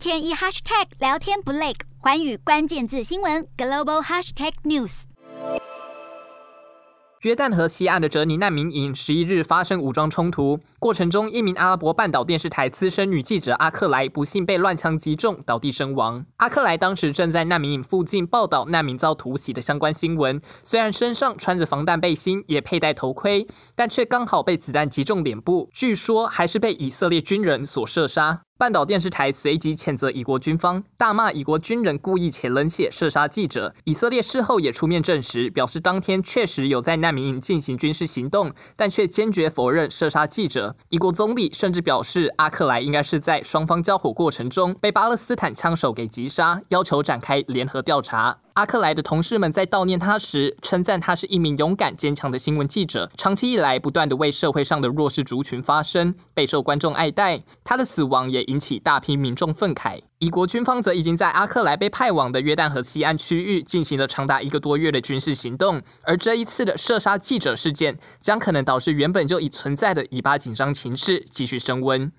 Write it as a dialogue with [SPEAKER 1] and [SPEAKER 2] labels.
[SPEAKER 1] 天一 hashtag 聊天不累，环宇关键字新闻 global hashtag news。
[SPEAKER 2] 约旦河西岸的哲尼难民营十一日发生武装冲突，过程中一名阿拉伯半岛电视台资深女记者阿克莱不幸被乱枪击中，倒地身亡。阿克莱当时正在难民营附近报道难民遭突袭的相关新闻，虽然身上穿着防弹背心，也佩戴头盔，但却刚好被子弹击中脸部，据说还是被以色列军人所射杀。半岛电视台随即谴责以国军方，大骂以国军人故意且冷血射杀记者。以色列事后也出面证实，表示当天确实有在难民营进行军事行动，但却坚决否认射杀记者。以国总理甚至表示，阿克莱应该是在双方交火过程中被巴勒斯坦枪手给击杀，要求展开联合调查。阿克莱的同事们在悼念他时，称赞他是一名勇敢坚强的新闻记者，长期以来不断的为社会上的弱势族群发声，备受观众爱戴。他的死亡也引起大批民众愤慨。以国军方则已经在阿克莱被派往的约旦河西岸区域进行了长达一个多月的军事行动，而这一次的射杀记者事件将可能导致原本就已存在的以巴紧张情势继续升温。